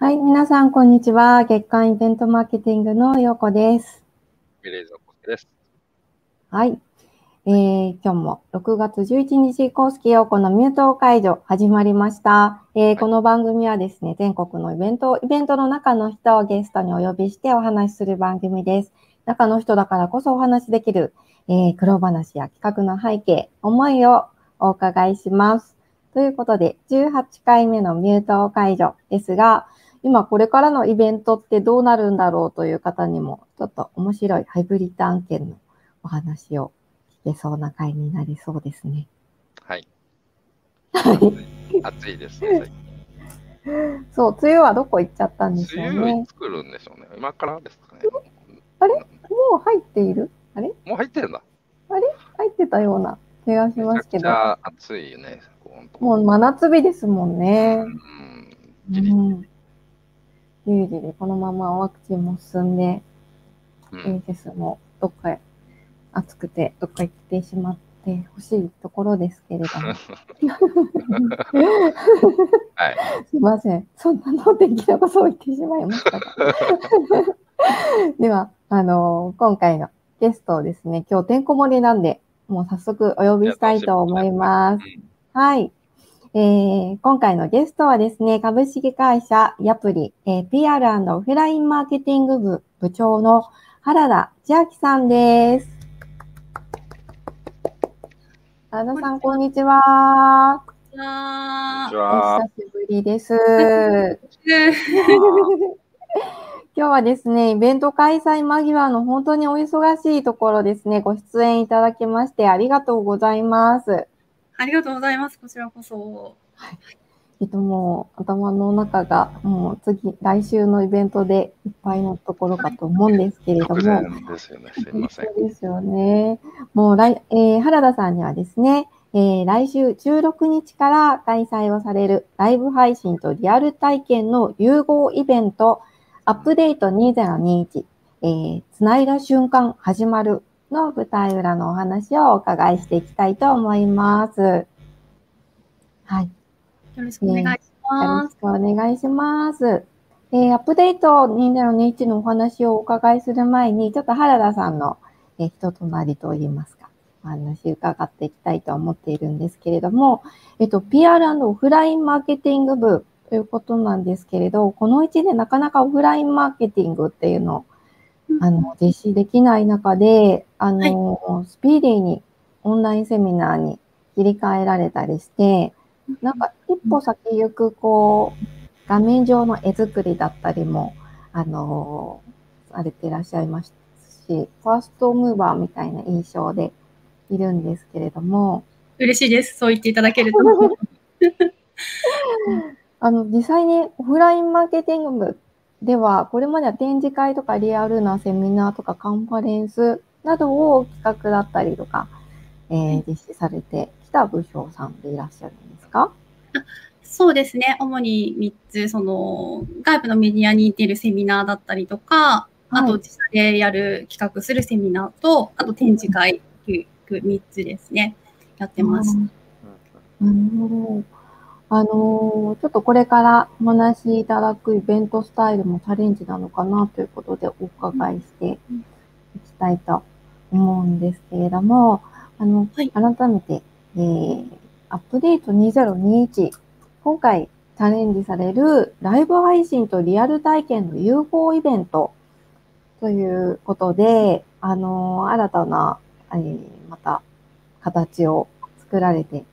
はい、皆さん、こんにちは。月間イベントマーケティングのようこです。ミレーザコスです。はい。えー、今日も6月11日、公式陽子のミュート解除始まりました。えーこの番組はですね、全国のイベント、イベントの中の人をゲストにお呼びしてお話しする番組です。中の人だからこそお話しできる、えー、苦労話や企画の背景、思いをお伺いします。ということで、18回目のミュート解除ですが、今これからのイベントってどうなるんだろうという方にも、ちょっと面白いハイブリッド案件のお話を聞けそうな回になりそうですね。はい。はい。暑いですね。そう、梅雨はどこ行っちゃったんでしょうね梅雨い。つ来るんでしょうね。今からですかね。あれ？もう入っている？あれ？もう入ってるんだ。入ってたような気がしますけど。くちゃ暑いよね。もう真夏日ですもんね。うん。うん。じりじりこのままワクチンも進んで、うん。エージスもどっかへ暑くてどっか行ってしまってほしいところですけれども。はい。すいません。そんなのできなことを言ってしまいましたが。では、あの今回のゲストをですね、今日てんこ盛りなんで、もう早速お呼びしたいと思います。はい。えー今回のゲストはですね、株式会社ヤプリ、えー PR& オフラインマーケティング部部長の原田千秋さんです。原田さん、こんにちは。こんにあちおは。久しぶりです。ー 今日はですね、イベント開催間際の本当にお忙しいところですね、ご出演いただきましてありがとうございます。ありがとうございます。こちらこそ。えっと、もう頭の中がもう次、来週のイベントでいっぱいのところかと思うんですけれども。ですよね。すいません。そうですよね。もう来、えー原田さんにはですね、えー来週16日から開催をされるライブ配信とリアル体験の融合イベント、アップデート2021、えーつないだ瞬間始まるの舞台裏のお話をお伺いしていきたいと思います。はい。よろしくお願いしよろます。しくお願いします。えーアップデート2021のお話をお伺いする前に、ちょっと原田さんの、えー人となりといいますか、お話伺っていきたいと思っているんですけれども、えっと、PR& オフラインマーケティング部ということなんですけれど、この1年なかなかオフラインマーケティングっていうのをあの、実施できない中で、あの、スピーディーにオンラインセミナーに切り替えられたりして、なんか一歩先行く、こう、画面上の絵作りだったりも、あの、されていらっしゃいますし、ファーストムーバーみたいな印象でいるんですけれども、嬉しいです。そう言っていただけると。あの、実際にオフラインマーケティング部では、これまでは展示会とかリアルなセミナーとかカンファレンスなどを企画だったりとか、えー実施されてきた部署さんでいらっしゃるんですか？そうですね。主に3つ、その、外部のメディアに出るセミナーだったりとか、あはいと自社でやる企画するセミナーと、あと展示会という3つですね。やってます。なるほど。あのーちょっとこれからお話しいただくイベントスタイルもチャレンジなのかなということでお伺いしていきたいと思うんですけれども、あの、はい。改めて、えー、アップデート2021、今回チャレンジされるライブ配信とリアル体験の融合イベントということで、あのー新たな、えーまた形を作られて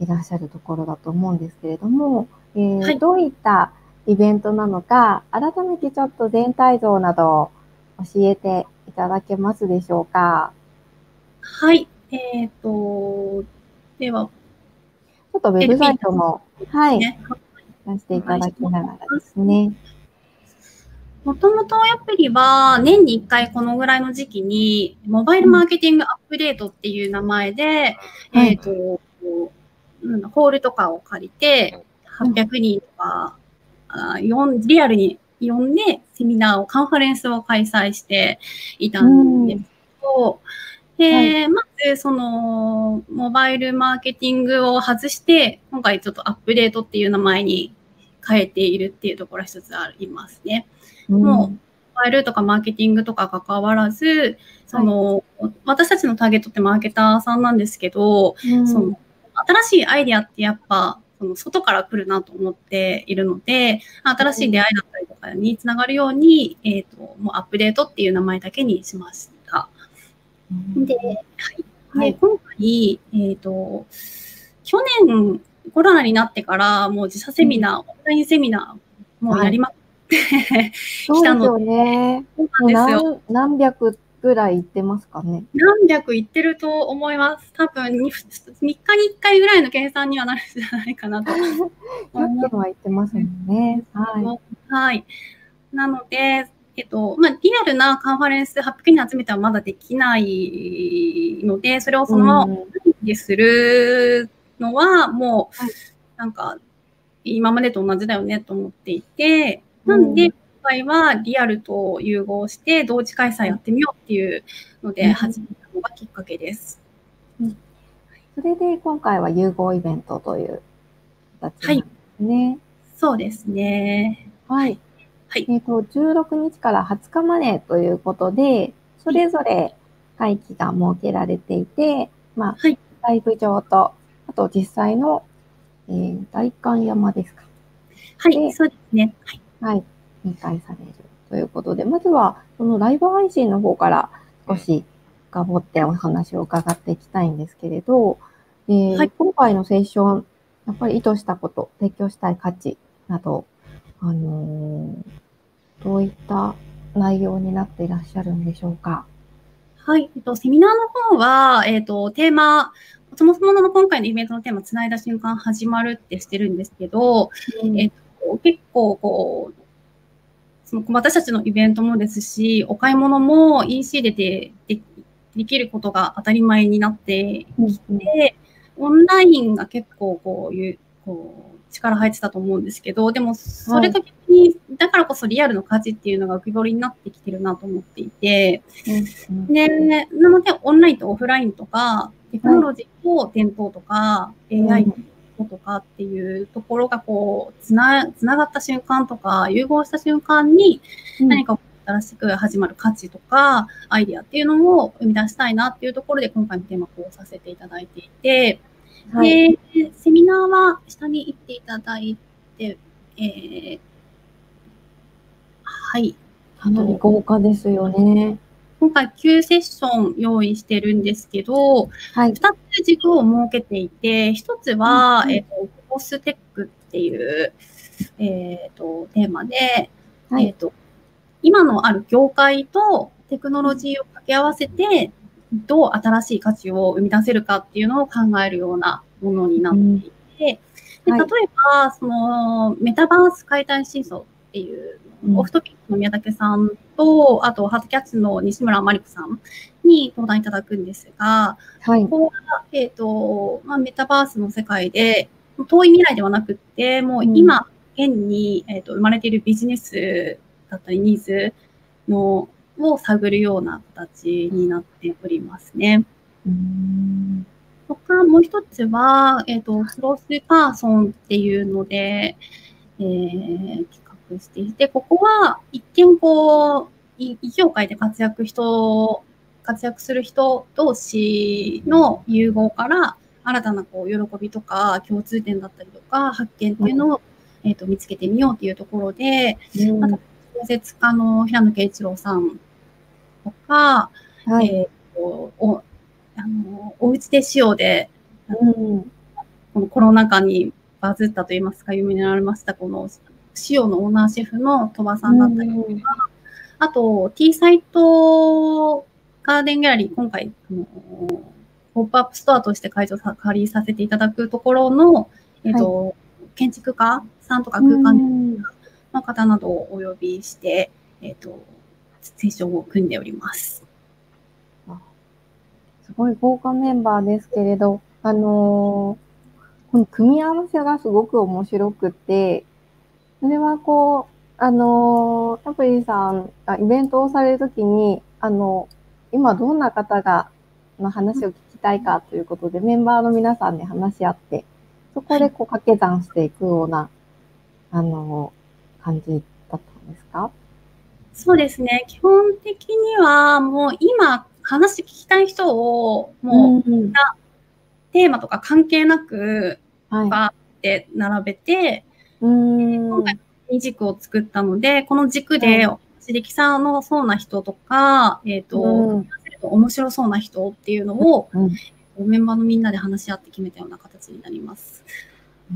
いらっしゃるところだと思うんですけれども、えーはいどういったイベントなのか、改めてちょっと全体像などを教えていただけますでしょうか？はい。えっ、と、では、ちょっとウェブサイトも、はい、ね、出していただきながらですね。もともとアプリは年に1回このぐらいの時期にモバイルマーケティングアップデートっていう名前で、はいえっ、と、なんだホールとかを借りて800人とか、あリアルに呼んでセミナーを、カンファレンスを開催していたんですけど、で、はまずそのモバイルマーケティングを外して、今回ちょっとアップデートっていう名前に変えているっていうところが一つありますね。うん。もファイルとかマーケティングとか関わらず、その、私たちのターゲットってマーケターさんなんですけど、うん。その新しいアイデアってやっぱ、その外から来るなと思っているので、新しい出会いだったりとかにつながるように、えっ、と、もうアップデートっていう名前だけにしました。で、はい。はいで、今回、えっ、と、去年コロナになってから、もう自社セミナー、オンラインセミナー、もうやりまくって、そうですよね。そうですよ。何何百ぐらい行ってますかね？何百いってると思います。多分に、3日に1回ぐらいの計算にはなるんじゃないかなと。100件は行ってますもんね。はい。はい。なので、えっと、まあ、リアルなカンファレンス800人集めてはまだできないので、それをそのままするのは、もうはい、なんか、今までと同じだよねと思っていて、なんで、うん今回はリアルと融合して、同時開催やってみようっていうので、うん始めたのがきっかけです。それで今回は融合イベントという形なんですね。そうですね。はい。はい。えっ、と、16日から20日までということで、それぞれ会期が設けられていて、まあ、はいライブ上と、あと実際の、えー大観山ですか。はい、でそうですね。はい。はい。2回されるということで、まずは、そのライブ配信の方から少し深掘ってお話を伺っていきたいんですけれど、えーはい今回のセッション、やっぱり意図したこと、提供したい価値など、あのーどういった内容になっていらっしゃるんでしょうか？はい。えっと、セミナーの方は、えっと、テーマ、そもそもの今回のイベントのテーマ、つないだ瞬間始まるってしてるんですけど、えっと、結構、こう、その私たちのイベントもですし、お買い物も EC でででできることが当たり前になってうんうん。で、オンラインが結構こういう、こう、力入ってたと思うんですけど、でも、それと逆に、だからこそリアルの価値っていうのが浮き彫りになってきてるなと思っていて、で、なので、オンラインとオフラインとか、テクノロジーと店頭とか、AI とかっていうところがこう、つな、つながった瞬間とか、融合した瞬間に、うん何か新しく始まる価値とか、アイディアっていうのを生み出したいなっていうところで、今回のテーマをこうさせていただいていて、はい。で、セミナーは下に行っていただいて、えー、はい。かなり豪華ですよね。今回9セッション用意してるんですけど、はい。2つ軸を設けていて、1つは、うんえっ、と、コステックっていう、えっ、と、テーマで、はい。えっ、と、今のある業界とテクノロジーを掛け合わせて、どう新しい価値を生み出せるかっていうのを考えるようなものになっていて、ではい。例えば、その、メタバース解体真相っていう、うんオフトピックの宮武さんと、あと、ハートキャッチの西村真理子さんに登壇いただくんですが、はい。ここは、えっ、と、まあ、メタバースの世界で、遠い未来ではなくって、もう今、現に、えっ、と、生まれているビジネスだったり、ニーズの、を探るような形になっておりますね。うーん他、もう一つは、えっ、と、クロスパーソンっていうので、えーしていて、ここは一見こう、い異業界で活躍人、活躍する人同士の融合から、新たなこう喜びとか共通点だったりとか発見っていうのを、えっ、と見つけてみようっていうところで、うん。あと小説家の平野啓一郎さんとか、はい。えっ、と、お、あの、おうちで塩で、うん。このコロナ禍にバズったといいますか、有名になられました、この塩のオーナーシェフの鳥羽さんだったり、うんあと、T サイトガーデンギャラリー、今回、あのポップアップストアとして会場さ借りさせていただくところの、えっ、と、建築家さんとか空間の方などをお呼びして、えっ、と、セッションを組んでおります。すごい豪華メンバーですけれど、あのーこの組み合わせがすごく面白くて、それはこう、あのータプリさんがイベントをされるときに、あの、今どんな方が、の話を聞きたいかということで、メンバーの皆さんで話し合って、そこでこう掛け算していくような、ああの、感じだったんですか？そうですね。基本的には、もう今、話聞きたい人を、もう、うん、テーマとか関係なく、はい。バーって並べて、うん。今回2軸を作ったので、この軸で、は刺激さんのそうな人とか、えっ、と、うん。面白そうな人っていうのを、うん。メンバーのみんなで話し合って決めたような形になります。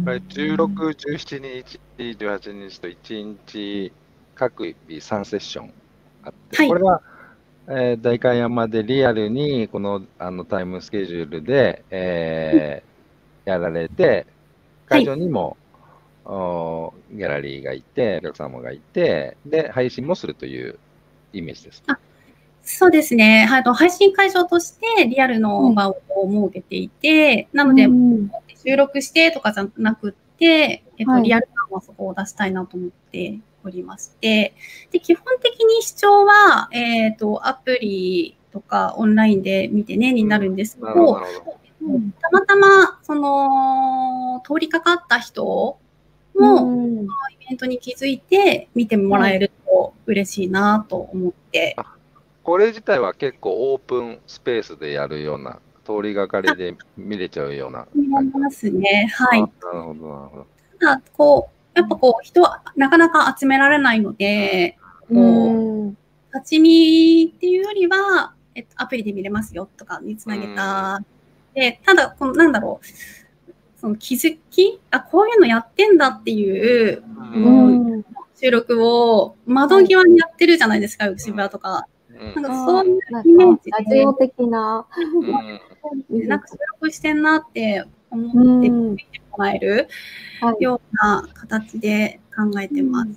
これ16、17日、18日と1日各日3セッションあって、はい。これは、えー代官山でリアルにこのあのタイムスケジュールで、えーやられて、会場にも、ギャラリーがいて、お客様がいて、で、配信もするというイメージです。そうですね。はいと配信会場としてリアルの場を設けていて、なので、うん収録してとかじゃなくって、えっと、はいリアル感はそこを出したいなと思っておりまして、で、基本的に視聴は、えっ、と、アプリとかオンラインで見てね、になるんですけど。うんたまたま、その、通りかかった人も、うんイベントに気づいて見てもらえると嬉しいなと思って、これ自体は結構オープンスペースでやるような、通りがかりで見れちゃうような見。ますね。はい。あなるほど、なるほど。ただ、こう、やっぱこう、人はなかなか集められないので、こう、うん立ち見っていうよりは、えっと、アプリで見れますよとかにつなげた。で、ただ、この、なんだろう、その気づきあ、こういうのやってんだっていううん。うん収録を窓際にやってるじゃないですか、渋谷とか。うん。なんかそういうなんイメージかラジオ的な。うん。なんか収録してんなってう思ってん見てもらえるはい。ような形で考えてます。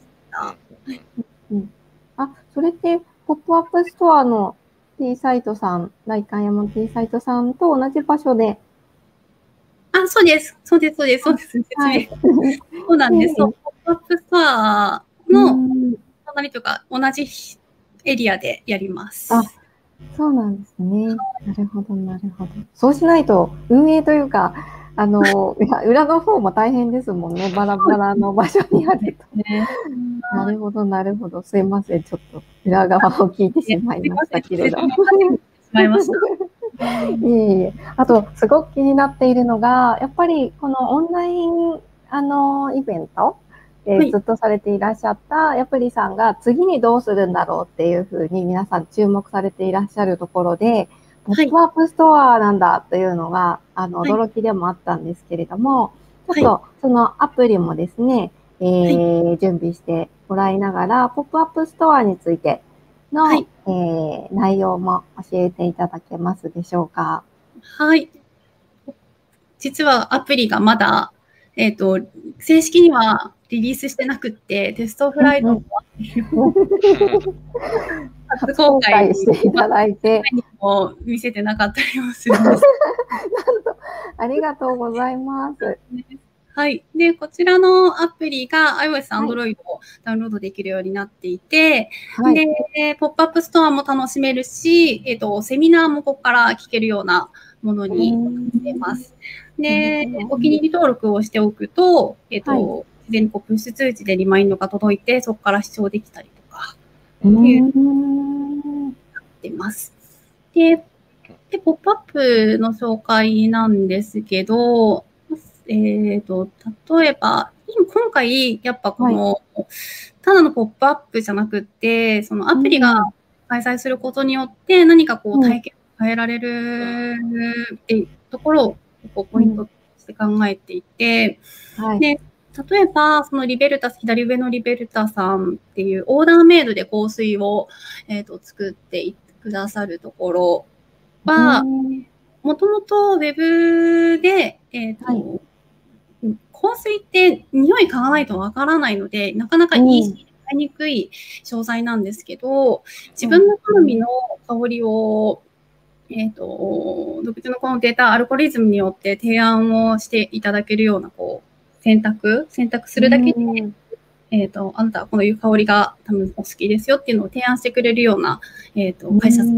あ、それって、ポップアップストアの T サイトさん、代官山 T サイトさんと同じ場所で。あ、そうです。そうです。そうです。そうです。はい。そうなんです。ポップアップストアのうん隣とか、同じエリアでやります。あそうなんですね。なるほど、なるほど。そうしないと、運営というか、あの、裏の方も大変ですもんね。バラバラの場所にあると。ね。なるほど、なるほど。すいません。ちょっと裏側を聞いてしまいましたけれども。しまいました。いえいえ。あと、すごく気になっているのが、やっぱりこのオンライン、あの、イベントではい。ずっとされていらっしゃった、やっぱりさんが次にどうするんだろうっていうふうに皆さん注目されていらっしゃるところで、ポはい。ップアップストアなんだというのが、あの、はい。驚きでもあったんですけれども、はい。ちょっとそのアプリもですね、えー準備してもらいながら、ポップアップストアについての、はいえー内容も教えていただけますでしょうか？はい。実はアプリがまだ、えっ、と、正式にはリリースしてなくって、テストフライトも初公開公していただいて、にも見せてなかったりもするん。です。ありがとうございます。はい。で、こちらのアプリが iOS、はい Android をダウンロードできるようになっていて、はい。で、ポップアップストアも楽しめるし、えっ、と、セミナーもここから聞けるようなものになってます。でお気に入り登録をしておくと、えっ、と、はいにこうプッシュ通知でリマインドが届いて、そこから視聴できたりとかうーんしてます。で、でポップアップの紹介なんですけど、えっ、と、例えば、今今回、やっぱこの、ただのポップアップじゃなくって、そのアプリが開催することによって何かこう体験を変えられるっていうところをこうポイントとして考えていて、はい。で例えば、そのリベルタ、左上のリベルタさんっていうオーダーメイドで香水を、えー、と作ってくださるところは、うん。もともとウェブで、えっ、と、はい香水って匂い嗅がないとわからないので、なかなかうん EC で買いにくい商材なんですけど、自分の好みの香りを、えっ、と、独自のこのデータ、アルゴリズムによって提案をしていただけるような、こう、選択、選択するだけで、うん。えっ、と、あなたはこのいう香りが多分お好きですよっていうのを提案してくれるような、えっ、と、会社で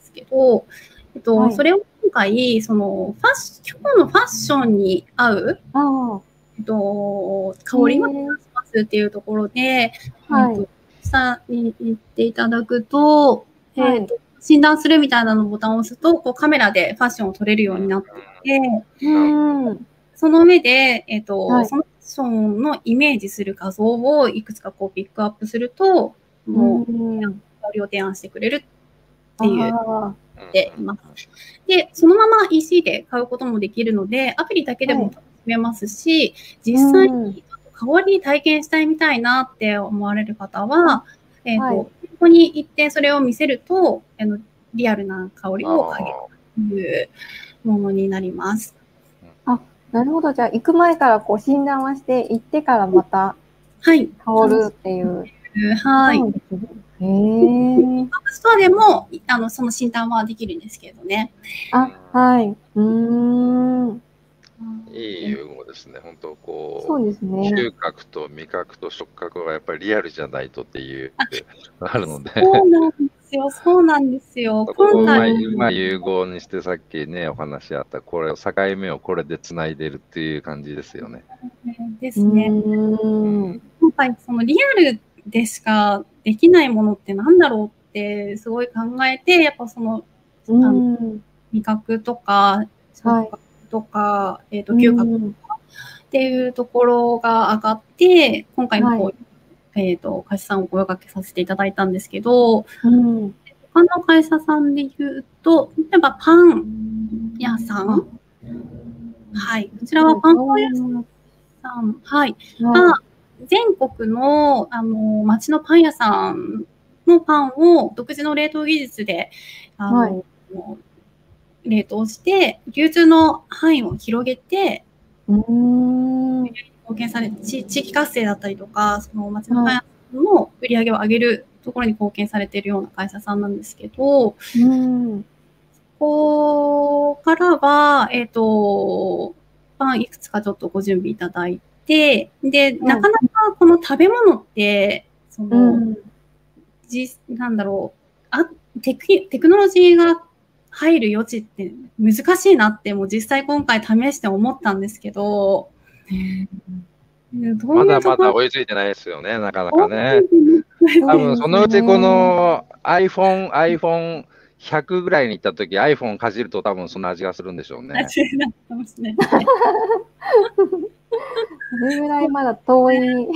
すけど、えっと、はい。それを今回、その、ファッシ今日のファッションに合う、あえっと、香りもへー提案しますっていうところで、はい。えっと下に行っていただくと、はいえっと診断するみたいなのボタンを押すと、こうカメラでファッションを撮れるようになっていて、うん。その上で、えっ、と、はい。そのファッションのイメージする画像をいくつかこうピックアップすると、もう、うん。香りを提案してくれるっていうあています。で、そのまま EC で買うこともできるので、アプリだけでもはい楽しめますし、実ー際うんに香り体験したいみたいなって思われる方は、えっ、と、はいここに行ってそれを見せると、あのリアルな香りを嗅げるというものになります。なるほど。じゃあ、行く前からこう診断はして、行ってからまたはい。香るっていう。はい。そうですねへえ。ストアでも、あの、その診断はできるんですけれどね。あ、はい。うーん。いい融合ですね。本当こう。そうですね。嗅覚と味覚と触覚はやっぱりリアルじゃないとっていうあるので、そうなんですよ。そうなんですよ。こうま今回、いうまい融合にしてさっきね、お話あった、これを境目をこれでつないでるっていう感じですよね。ですね。うーん。今回、そのリアルでしかできないものってなんだろうってすごい考えて、やっぱそのうん。味覚とか、触覚とか、えっ、と、嗅覚うんっていうところが上がって、今回のこう、はえっ、と、会社さんをお声掛けさせていただいたんですけど、うん。他の会社さんで言うと、例えばパン屋さん。はい。こちらはパン粉屋さん。はい。はが、全国の、あの、町のパン屋さんのパンを独自の冷凍技術で、あの、はい冷凍して、流通の範囲を広げて、い。うーん。貢献され、地地域活性だったりとか、その町のパン屋さんの売り上げを上げるところに貢献されているような会社さんなんですけど、うん。ここからは、えっ、と、パンいくつかちょっとご準備いただいて、で、なかなかこの食べ物って、その、うん。じなんだろうあテク、テクノロジーが入る余地って難しいなって、もう実際今回試して思ったんですけど、どうまだまだ追いついてないですよね、なかなかね。多多分そのうちこの iPhone、iPhone 100ぐらいに行った時 iPhone かじると多分そんな味がするんでしょうね。味になってますね。それぐらいまだ遠い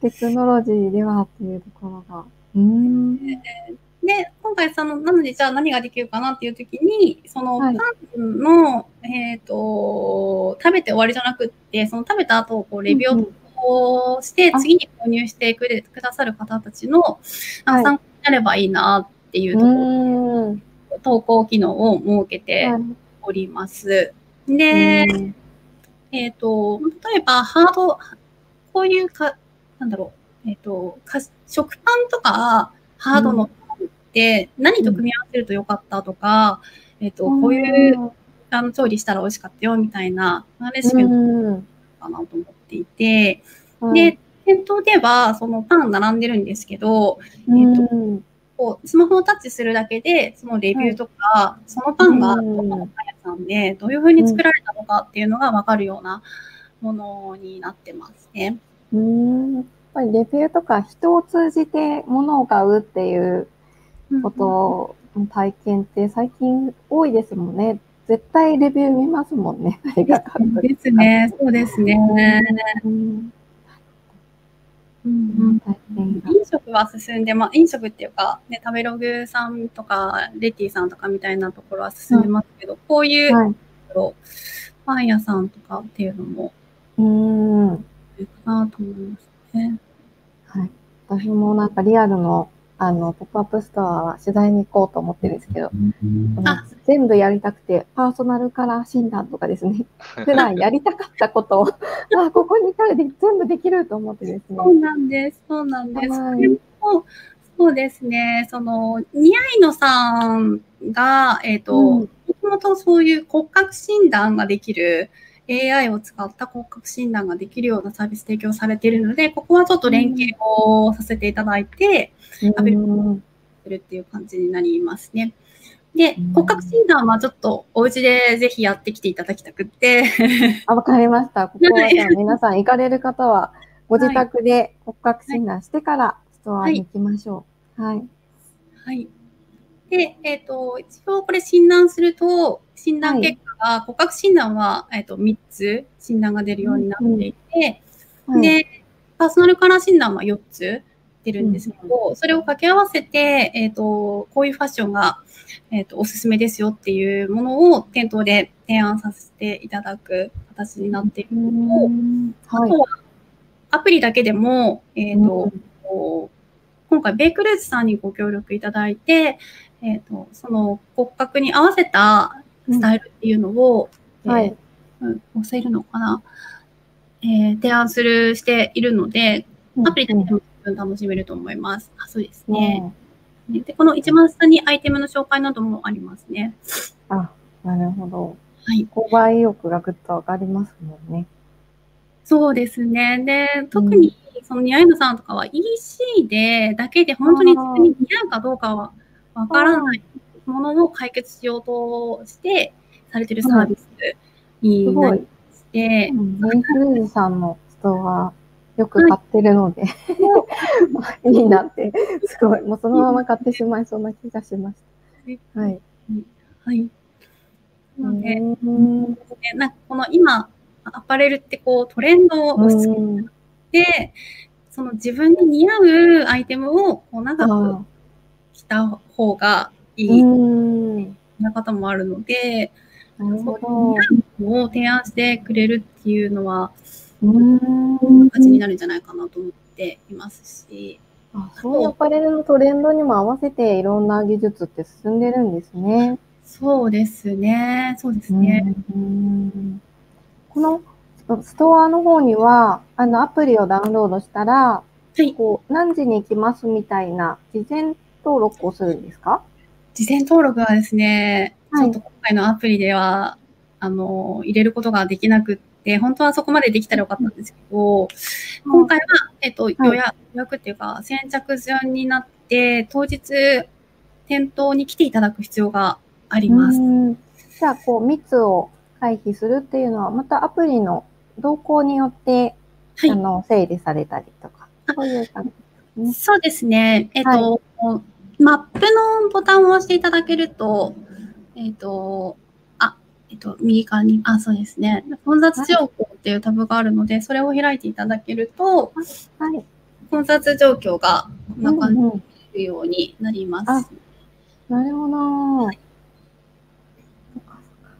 テクノロジーではっていうところが。うーん。で、今回その、なのでじゃあ何ができるかなっていう時に、そのパはいンの、えっ、と、食べて終わりじゃなくって、その食べた後、こう、レビューをして、あ次に購入してくれくださる方たちの、参考になればいいなっていううところ。投稿機能を設けてはい。おります。で、うん。えっ、と、例えば、ハード、こういうか、なんだろう、えっ、とか、食パンとか、ハードのパンって何と組み合わせるとよかったとか、えっ、と、こういう、あの、調理したら美味しかったよ、みたいな、レシピをうん。かなと思っていて、はい。で、店頭では、そのパン並んでるんですけど、うんこう、スマホをタッチするだけで、そのレビューとか、そのパンが、うんどこのパン屋さんで、どういう風に作られたのかっていうのがわかるようなものになってますね。うーんやっぱりレビューとか人を通じて物を買うっていうことの体験って最近多いですもんね。絶対レビュー見ますもんね。ですね。そうですね。うんうん体験が飲食は進んで、まあ、飲食っていうか、ね、食べログさんとか、 Rettyさんとかみたいなところは進んでますけど、こういうはい。パン屋さんとかっていうのもうーん。いいかなと思いますね。はい。私もなんかリアルの、あの、ポップアップストアは取材に行こうと思ってるんですけど、あ全部やりたくて、パーソナルカラー診断とかですね、普段やりたかったことを、あ、ここにいたらで全部できると思ってですね。そうなんです。そうなんです。はいそうですね。その、ニアイノさんが、えっ、と、うんもともとそういう骨格診断ができる AI を使った骨格診断ができるようなサービス提供されているので、ここはちょっと連携をさせていただいて、うんするっていう感じになりますね。でうん、骨格診断はちょっとお家でぜひやってきていただきたくって、あ、わかりました。ここはじゃあ皆さん行かれる方は、ご自宅で骨格診断してからストアに行きましょう。はい。はい。で、えっ、と、一応これ診断すると、診断結果が、骨格診断は、えっ、と、3つ診断が出るようになっていて、はい、で、パーソナルカラー診断は4つ出るんですけど、それを掛け合わせて、えっ、と、こういうファッションが、えっ、と、おすすめですよっていうものを店頭で提案させていただく形になっているうのと、ん。はい。あと。は、アプリだけでも、えっ、と、今回、ベイクルーズさんにご協力いただいて、えっ、と、その骨格に合わせたスタイルっていうのを、はいえーうん押せるのかな、えー提案する、しているので、アプリだけでも楽しめると思います。あそうですね。で、この一番下にアイテムの紹介などもありますね。あ、なるほど。はい。購買意欲がぐっと上がりますもんね。そうですね。で、特に、そのニアイヌさんとかは EC で、だけで本当にに似合うかどうかはわからないものを解決しようとして、されてるサービスに。なりまして、メイクルーズさん。のストア、よく買ってるので、いいなって、すごい。もうそのまま買ってしまいそうな気がしました。はい。はい。なので、うん。ねなん。かこの今、アパレルってこうトレンドを押し付けて、その自分に似合うアイテムをこう長くあ着た方がいーいうん。な方もあるので、なるそうほど。いうのを提案してくれるっていうのは、うん。形になるんじゃないかなと思っていますし、あそうアパレルのトレンドにも合わせていろんな技術って進んでるんですね。そうですね、そうですね。うんこのストアの方には、あの、アプリをダウンロードしたら、はい。こう、何時に行きますみたいな、事前登録をするんですか？事前登録はですね、はい。ちょっと今回のアプリでは、あの、入れることができなくって、本当はそこまでできたらよかったんですけど、今回は、えっと、予約、予約っていうか、先着順になって、当日、店頭に来ていただく必要があります。うん。じゃあ、こう、密を回避するっていうのは、またアプリの動向によって、はい。あの、整理されたりとか、あそういう感じですね。そうですね。えっと、マップのボタンを押していただけると、えっと、あ、えっと、右側に、あ、そうですね。混雑状況っていうタブがあるので、それを開いていただけると、はい。混雑状況がこんな感じうんうんるようになります。あなるほど。そっかそっか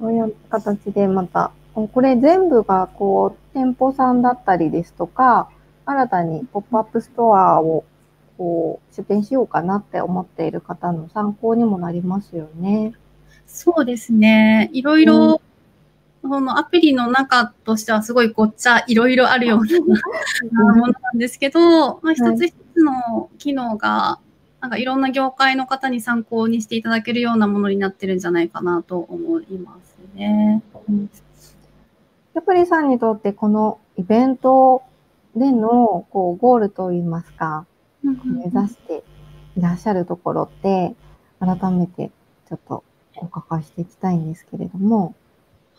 そういう形でまた、これ全部がこう、店舗さんだったりですとか、新たにポップアップストアをこう、出店しようかなって思っている方の参考にもなりますよね。そうですね。いろいろ、このアプリの中としてはすごいごっちゃいろいろあるような ものなんですけど、まあ、一つ一つの機能が、なんかいろんな業界の方に参考にしていただけるようなものになってるんじゃないかなと思いますね。やっぱりさんにとってこのイベントでのこうゴールといいますか、目指していらっしゃるところって、改めてちょっとお伺いしていきたいんですけれども、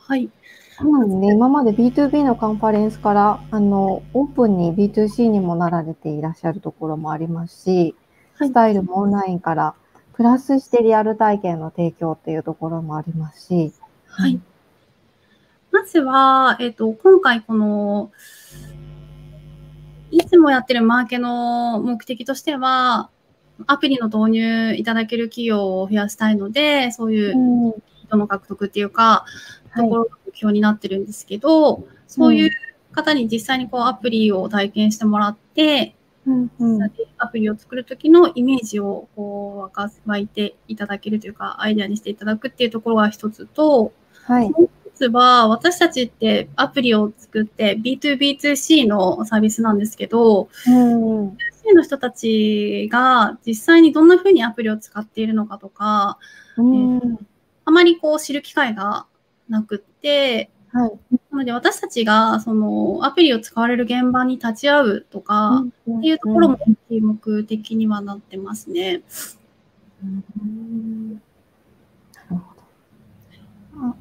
はい。そうなんですね。今まで B2B のカンファレンスから、あの、オープンに B2C にもなられていらっしゃるところもありますし、はいスタイルもオンラインから、プラスしてリアル体験の提供っていうところもありますし、はい。まずは、えっ、と、今回この、いつもやってるマーケの目的としては、アプリの導入いただける企業を増やしたいので、そういううん。人の獲得っていうか、はい。ところが目標になってるんですけど、そういう方に実際にこうアプリを体験してもらって、うんうん。アプリを作るときのイメージをこう湧か湧いていただけるというか、アイデアにしていただくっていうところが一つと、はい。もう一つは、私たちってアプリを作って B2B2C のサービスなんですけど、うん。B2C の人たちが実際にどんな風にアプリを使っているのかとか、うん。あまりこう知る機会がなくって、はい。なので私たちがそのアプリを使われる現場に立ち会うとか、っていうところも注目的にはなってますね。うんなるほど。あは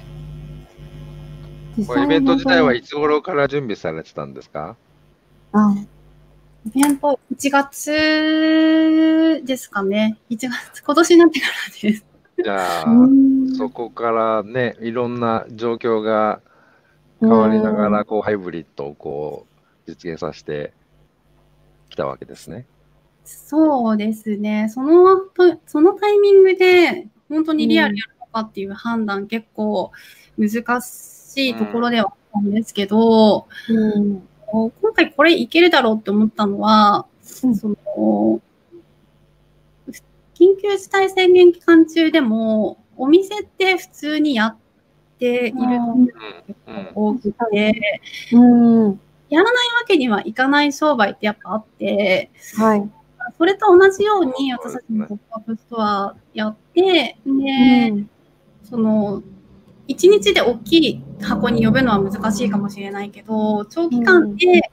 い実これイベント自体はい本つ頃から準備されてたんですか？当にイベント1月ですかね。1月、今年になってからです。じゃあ、そこからね、いろんな状況が変わりながら、こう、ハイブリッドをこう、実現させてきたわけですね。そうですね。そのと、そのタイミングで、本当にリアルやるのかっていう判断、結構難しいところではあったんですけど、うん。今回これいけるだろうって思ったのは、うん。その、緊急事態宣言期間中でも、お店って普通にやっている。が多くて、うん。やらないわけにはいかない商売ってやっぱあって、はい。それと同じように私たちもポップアップストアやって、で、うん。その、一日で大きい箱に呼ぶのは難しいかもしれないけど、長期間で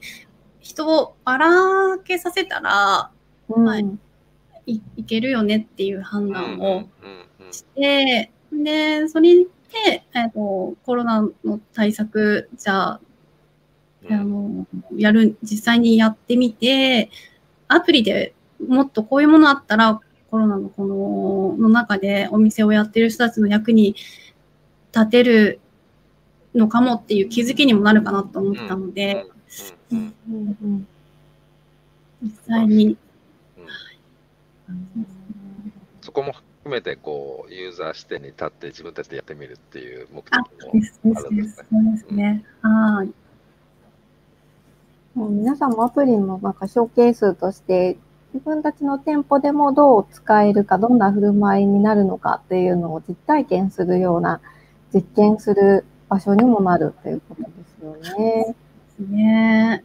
人をばらけさせたらうん。はいいいけるよねっていう判断をうんして、で、それで、えっと、コロナの対策、じゃあ、うん。あの、やる、実際にやってみて、アプリでもっとこういうものあったら、コロナのこの、の中でお店をやってる人たちの役に立てるのかもっていう気づきにもなるかなと思ったので、うんうんうんうん実際に。うんそこも含めて、こう、ユーザー視点に立って自分たちでやってみるっていう目あ、的もあ。るんですね。そうですね。はい。もう皆さんもアプリもなんかショーケースとして自分たちの店舗でもどう使えるか、どんな振る舞いになるのかっていうのを実体験するような実験する場所にもなるっていうことですよね。ね。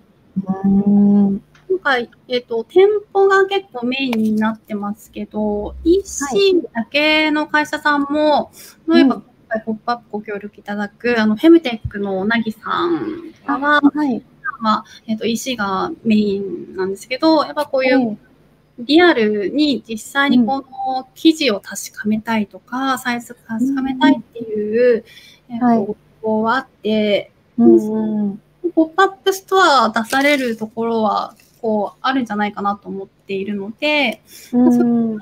うん。今回、えっ、と、店舗が結構メインになってますけど、EC だけの会社さんも、例えばうん今回、ポップアップご協力いただく、あの、フェムテックのなぎさんは、はい。まあ、えっ、と、EC がメインなんですけど、やっぱこういううんリアルに実際にこの記事を確かめたいとか、サイズ確かめたいっていう、えっ、と、はいここはあって、うんうん。ポップアップストア出されるところは、こう、あるんじゃないかなと思っているので、うん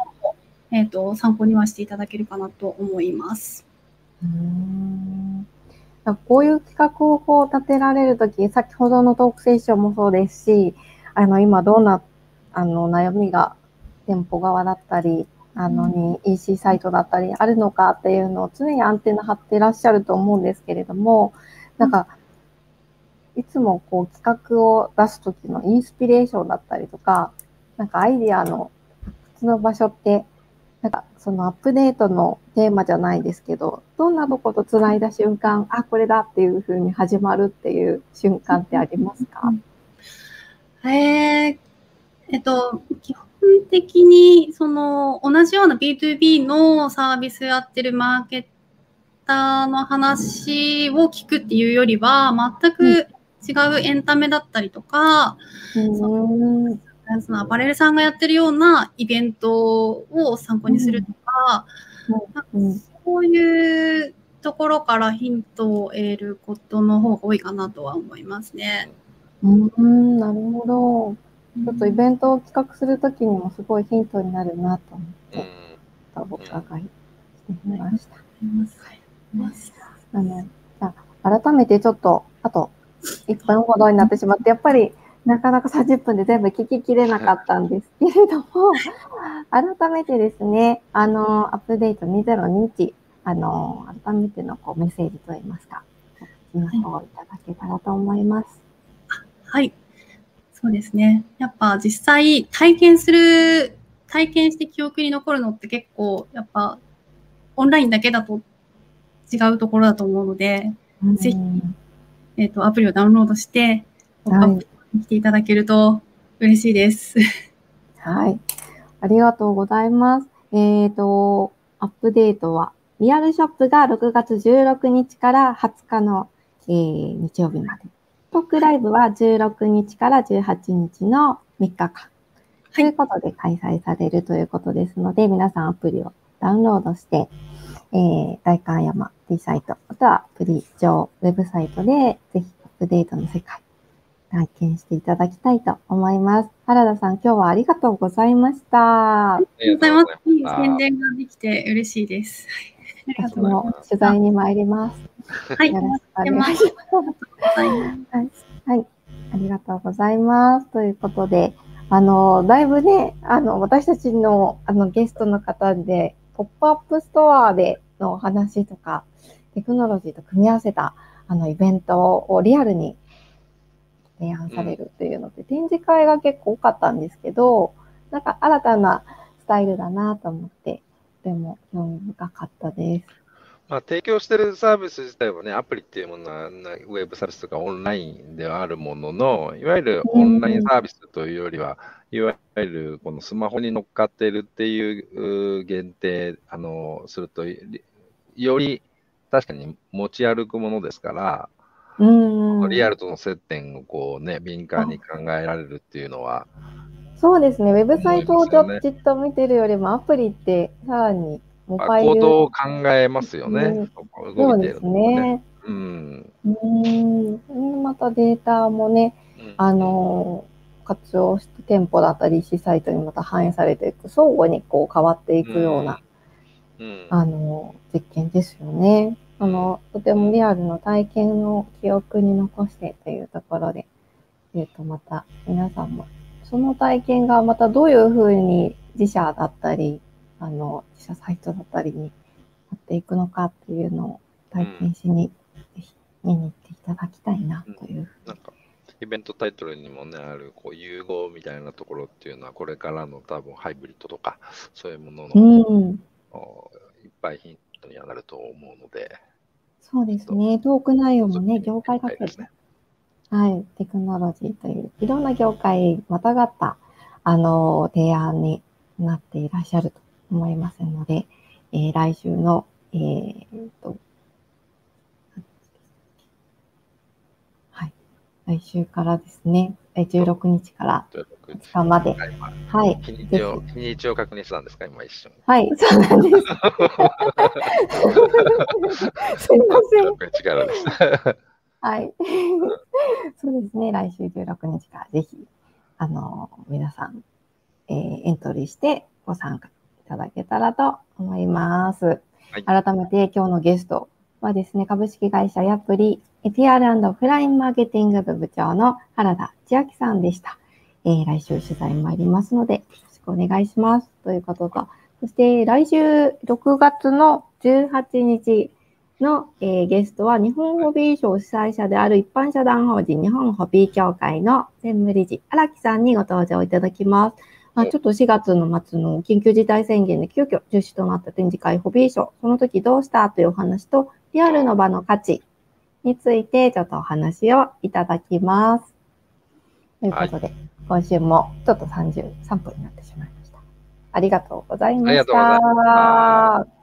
えっ、と、参考にはしていただけるかなと思います。うんこういう企画をこう立てられるとき、先ほどのトークセッションもそうですし、あの、今どんな、あの、悩みが店舗側だったり、あのに EC サイトだったりあるのかっていうのを常にアンテナ張ってらっしゃると思うんですけれども、なんか、いつもこう企画を出すときのインスピレーションだったりとか、なんかアイディアの普通の場所って、なんかそのアップデートのテーマじゃないですけど、どんなとこと繋いだ瞬間、あ、これだっていう風に始まるっていう瞬間ってありますか？えー、えっと、基本的に、その、同じような B2B のサービスやってるマーケッターの話を聞くっていうよりは、全く違うエンタメだったりとか、うん。そのアパレルさんがやってるようなイベントを参考にするとか、うんそういうところからヒントを得ることの方が多いかなとは思いますね。うん、なるほど。ちょっとイベントを企画するときにもすごいヒントになるなと思って、お伺いしてみました。あの、じゃあ改めてちょっと、あと1分ほどになってしまって、やっぱりなかなか30分で全部聞ききれなかったんですけれども、改めてですね、あの、アップデート2021、あの、改めてのこうメッセージとい。い。ますか、告知の方をい。ただけたらと思い。ます。はい。そうですね。やっぱ実際体験する、体験して記憶に残るのって結構、やっぱオンラインだけだと違うところだと思うので、ぜひうんえっ、と、アプリをダウンロードして、ポップアップに来ていただけると嬉しいです。はい。ありがとうございます。えっ、と、アップデートは、リアルショップが6月16日から20日の、えー日曜日まで。トークライブは16日から18日の3日間。ということで開催されるということですので、皆さんアプリをダウンロードして、えー、大観山 T サイト、またはアプリ上、ウェブサイトで、ぜひアップデートの世界、体験していただきたいと思います。原田さん、今日はありがとうございました。ありがとうございます。いい宣伝ができて嬉しいです。私とうございまも取材に参ります。す。はい。よろしくおあり願いします。ます。はい。ありがとうございます。ということで、あの、だいぶね、あの、私たちの、あの、ゲストの方で、ポップアップストアでのお話とか、テクノロジーと組み合わせた、あの、イベントをリアルに提案されるというので、展示会が結構多かったんですけど、なんか新たなスタイルだなと思って、とても興味深かったです。まあ、提供しているサービス自体はね、アプリっていうものは、なウェブサービスとかオンラインではあるものの、いわゆるオンラインサービスというよりは、いわゆるこのスマホに乗っかっているっていうう限定、あの、すると、よより確かに持ち歩くものですから、うーん。リアルとの接点をこうね、敏感に考えられるっていうのは、そうですね。ウェブサイトをちょっとじっと見てるよりも、アプリってさらにモまあバイル。行動を考えますよね。うん動そうですね。ね。うん。うーん。またデータもね、うんあの、活用して店舗だったり EC サイトにまた反映されていく、相互にこう変わっていくような、うんあの、実験ですよね。あの、とてもリアルの体験を記憶に残してというところで、えっ、と、また皆さんも、その体験がまたどういうふうに自社だったり、あの、自社サイトだったりになっていくのかっていうのを体験しに、ぜひ見に行っていただきたいなという。なんか、イベントタイトルにもね、ある、こう、融合みたいなところっていうのは、これからの多分ハイブリッドとか、そういうものの、うん。おいっぱいヒントにはなると思うので、そうですね。トーク内容もね、業界ね。はい、テクノロジーという、いろんな業界またがった、あの、提案になっていらっしゃると思いますので、えー来週の、えーっと、はい、来週からですね、えー16日からということで2日まで、はい。日にちを、日にちを確認したんですか、今一瞬。はい、そうなんです。すいません。16日からです。はい。そうですね。来週16日からぜひ、あの、皆さん、えーエントリーしてご参加いただけたらと思います。はい改めて今日のゲストはですね、株式会社ヤプリ PR& オフラインマーケティング部部長の原田千秋さんでした。えー来週取材参りますので、よろしくお願いします。ということと、そして来週6月の18日の、えーゲストは日本ホビーショー主催者である一般社団法人日本ホビー協会の専務理事荒木さんにご登場いただきます。まあ、ちょっと4月の末の緊急事態宣言で急遽中止となった展示会ホビーショー、その時どうしたというお話と、リアルの場の価値についてちょっとお話をいただきます。ということで、今週もちょっと33分になってしまいました。ありがとうございました。ありがとうございました